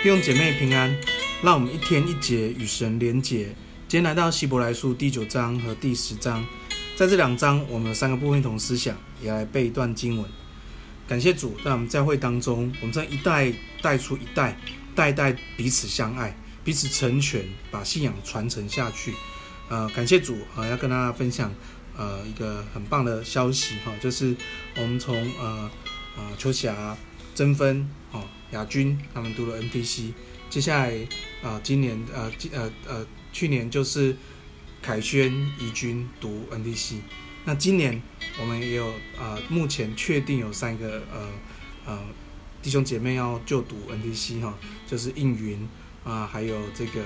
弟兄姐妹平安，让我们一天一节与神连结。今天来到希伯来书第九章和第十章，在这两章，我们三个部分一同思想，也来背一段经文。感谢主，在我们教会当中，我们这一代带出一代，代代彼此相爱，彼此成全，把信仰传承下去。呃，感谢主，呃，要跟大家分享，呃，一个很棒的消息哈，就是我们从呃呃秋霞、争分，哦。亚军他们读了 NTC，接下来啊、呃，今年呃呃呃，去年就是凯轩、怡君读 NTC，那今年我们也有啊、呃，目前确定有三个呃呃弟兄姐妹要就读 NTC 哈，就是应云啊、还有这个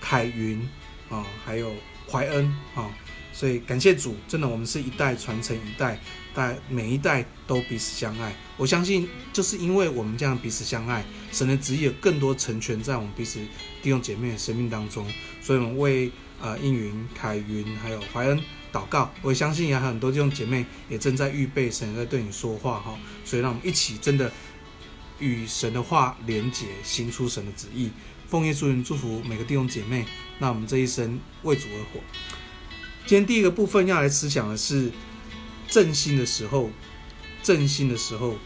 凯云啊，还有怀恩啊。所以感谢主，真的，我们是一代传承一代，代每一代都彼此相爱。我相信，就是因为我们这样彼此相爱，神的旨意有更多成全在我们彼此弟兄姐妹的生命当中。所以，我们为呃应云、凯云还有怀恩祷告。我相信，也有很多弟兄姐妹也正在预备，神在对你说话哈。所以，让我们一起真的与神的话连结，行出神的旨意。奉耶稣名祝福每个弟兄姐妹。那我们这一生为主而活。今天第一个部分要来思想的是振兴的时候，振兴的时候，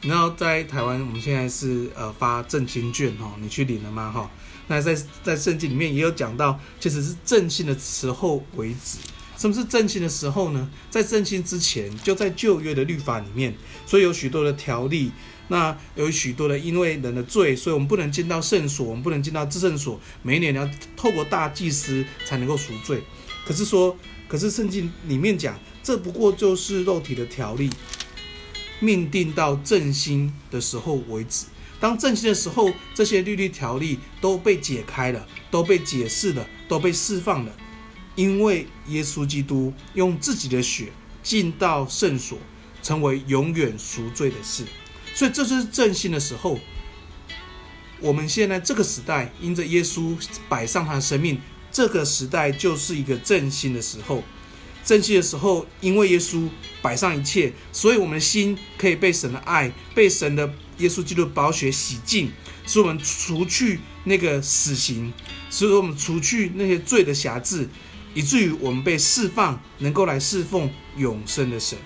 然后在台湾，我们现在是呃发振兴券哈，你去领了吗哈？那在在圣经里面也有讲到，其实是振兴的时候为止。什么是振兴的时候呢？在振兴之前，就在旧约的律法里面，所以有许多的条例，那有许多的因为人的罪，所以我们不能进到圣所，我们不能进到至圣所，每一年你要透过大祭司才能够赎罪。可是说，可是圣经里面讲，这不过就是肉体的条例，命定到振兴的时候为止。当振兴的时候，这些律例条例都被解开了，都被解释了，都被释放了，因为耶稣基督用自己的血进到圣所，成为永远赎罪的事。所以这就是振兴的时候。我们现在这个时代，因着耶稣摆上他的生命。这个时代就是一个振兴的时候，振兴的时候，因为耶稣摆上一切，所以我们的心可以被神的爱、被神的耶稣基督宝血洗净，使我们除去那个死刑，使我们除去那些罪的瑕疵，以至于我们被释放，能够来侍奉永生的神。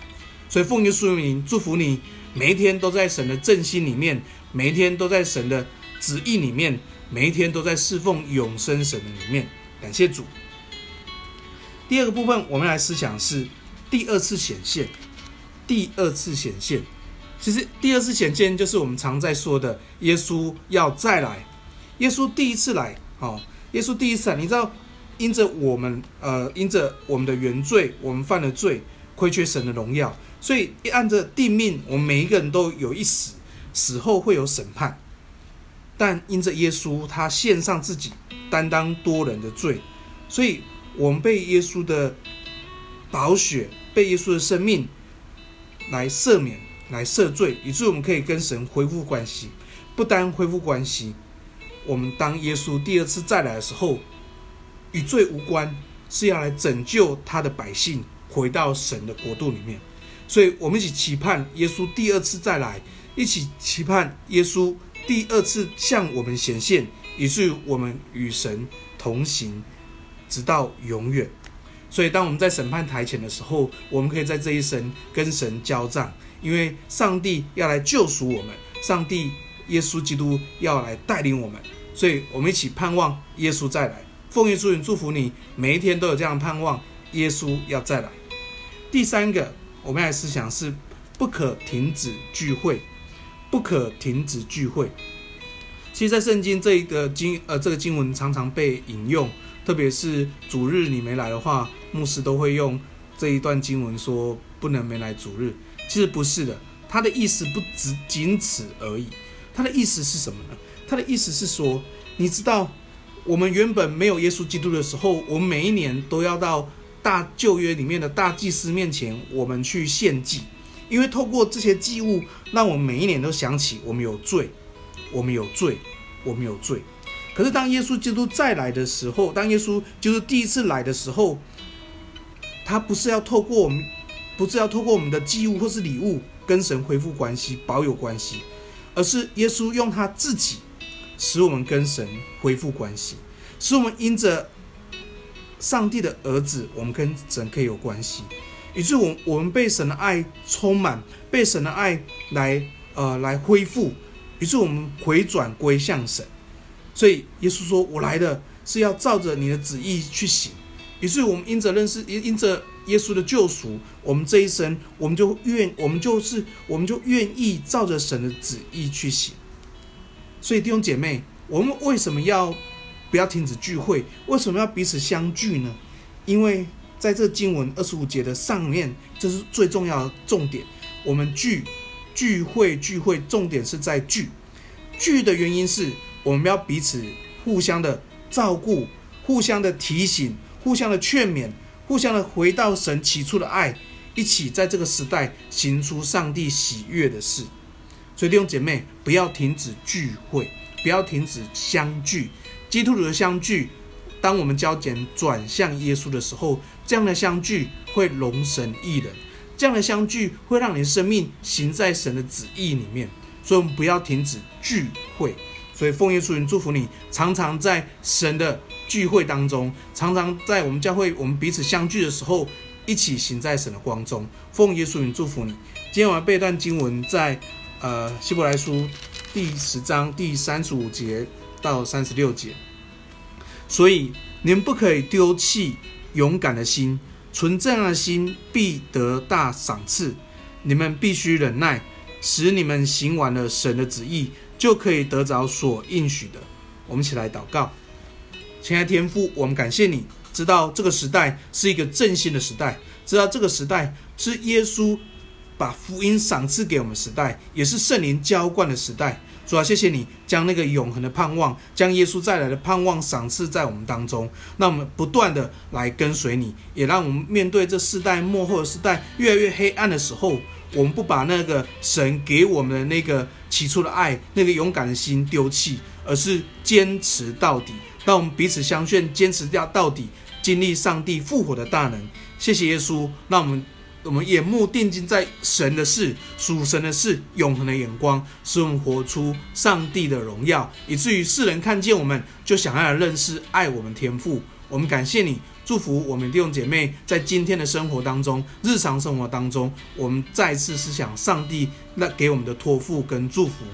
所以奉耶稣名祝福你，每一天都在神的振兴里面，每一天都在神的旨意里面，每一天都在侍奉永生神的里面。感谢主。第二个部分，我们来思想是第二次显现。第二次显现，其实第二次显现就是我们常在说的，耶稣要再来。耶稣第一次来，好，耶稣第一次来，你知道，因着我们，呃，因着我们的原罪，我们犯了罪，亏缺神的荣耀，所以按着定命，我们每一个人都有一死，死后会有审判。但因着耶稣，他献上自己。担当多人的罪，所以我们被耶稣的宝血，被耶稣的生命来赦免、来赦罪，以致我们可以跟神恢复关系。不单恢复关系，我们当耶稣第二次再来的时候，与罪无关，是要来拯救他的百姓回到神的国度里面。所以，我们一起期盼耶稣第二次再来，一起期盼耶稣第二次向我们显现。以至于我们与神同行，直到永远。所以，当我们在审判台前的时候，我们可以在这一生跟神交战，因为上帝要来救赎我们，上帝耶稣基督要来带领我们。所以，我们一起盼望耶稣再来。奉耶稣名祝福你，每一天都有这样盼望，耶稣要再来。第三个，我们来思想是不可停止聚会，不可停止聚会。其实，在圣经这一个经呃这个经文常常被引用，特别是主日你没来的话，牧师都会用这一段经文说不能没来主日。其实不是的，他的意思不只仅此而已。他的意思是什么呢？他的意思是说，你知道，我们原本没有耶稣基督的时候，我们每一年都要到大旧约里面的大祭司面前，我们去献祭，因为透过这些祭物，让我们每一年都想起我们有罪。我们有罪，我们有罪。可是当耶稣基督再来的时候，当耶稣就是第一次来的时候，他不是要透过我们，不是要透过我们的祭物或是礼物跟神恢复关系、保有关系，而是耶稣用他自己使我们跟神恢复关系，使我们因着上帝的儿子，我们跟神可以有关系，以致我我们被神的爱充满，被神的爱来呃来恢复，于是我们回转归向神。所以耶稣说：“我来的是要照着你的旨意去行。”于是我们因着认识，因因着耶稣的救赎，我们这一生，我们就愿，我们就是，我们就愿意照着神的旨意去行。所以弟兄姐妹，我们为什么要不要停止聚会？为什么要彼此相聚呢？因为在这经文二十五节的上面，这是最重要的重点。我们聚聚会聚会，重点是在聚。聚的原因是我们要彼此互相的照顾，互相的提醒。互相的劝勉，互相的回到神起初的爱，一起在这个时代行出上帝喜悦的事。所以弟兄姐妹，不要停止聚会，不要停止相聚。基督徒的相聚，当我们焦点转向耶稣的时候，这样的相聚会荣神意人，这样的相聚会让你的生命行在神的旨意里面。所以，我们不要停止聚会。所以，奉耶稣名祝福你，常常在神的聚会当中，常常在我们教会，我们彼此相聚的时候，一起行在神的光中。奉耶稣名祝福你。今天我们背段经文在呃希伯来书第十章第三十五节到三十六节。所以你们不可以丢弃勇敢的心，存这样的心必得大赏赐。你们必须忍耐，使你们行完了神的旨意。就可以得着所应许的。我们一起来祷告，亲爱的天父，我们感谢你，知道这个时代是一个振兴的时代，知道这个时代是耶稣把福音赏赐给我们时代，也是圣灵浇灌的时代。主啊，谢谢你将那个永恒的盼望，将耶稣再来的盼望赏赐在我们当中，那我们不断的来跟随你，也让我们面对这世代末后的世代越来越黑暗的时候。我们不把那个神给我们的那个起初的爱、那个勇敢的心丢弃，而是坚持到底。让我们彼此相劝，坚持掉到底，经历上帝复活的大能。谢谢耶稣，让我们我们眼目定睛在神的事、属神的事、永恒的眼光，使我们活出上帝的荣耀，以至于世人看见我们，就想要来认识爱我们天赋。我们感谢你。祝福我们弟兄姐妹在今天的生活当中，日常生活当中，我们再次思想上帝那给我们的托付跟祝福。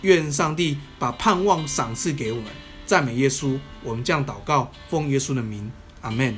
愿上帝把盼望赏赐给我们，赞美耶稣。我们这样祷告，奉耶稣的名，阿门。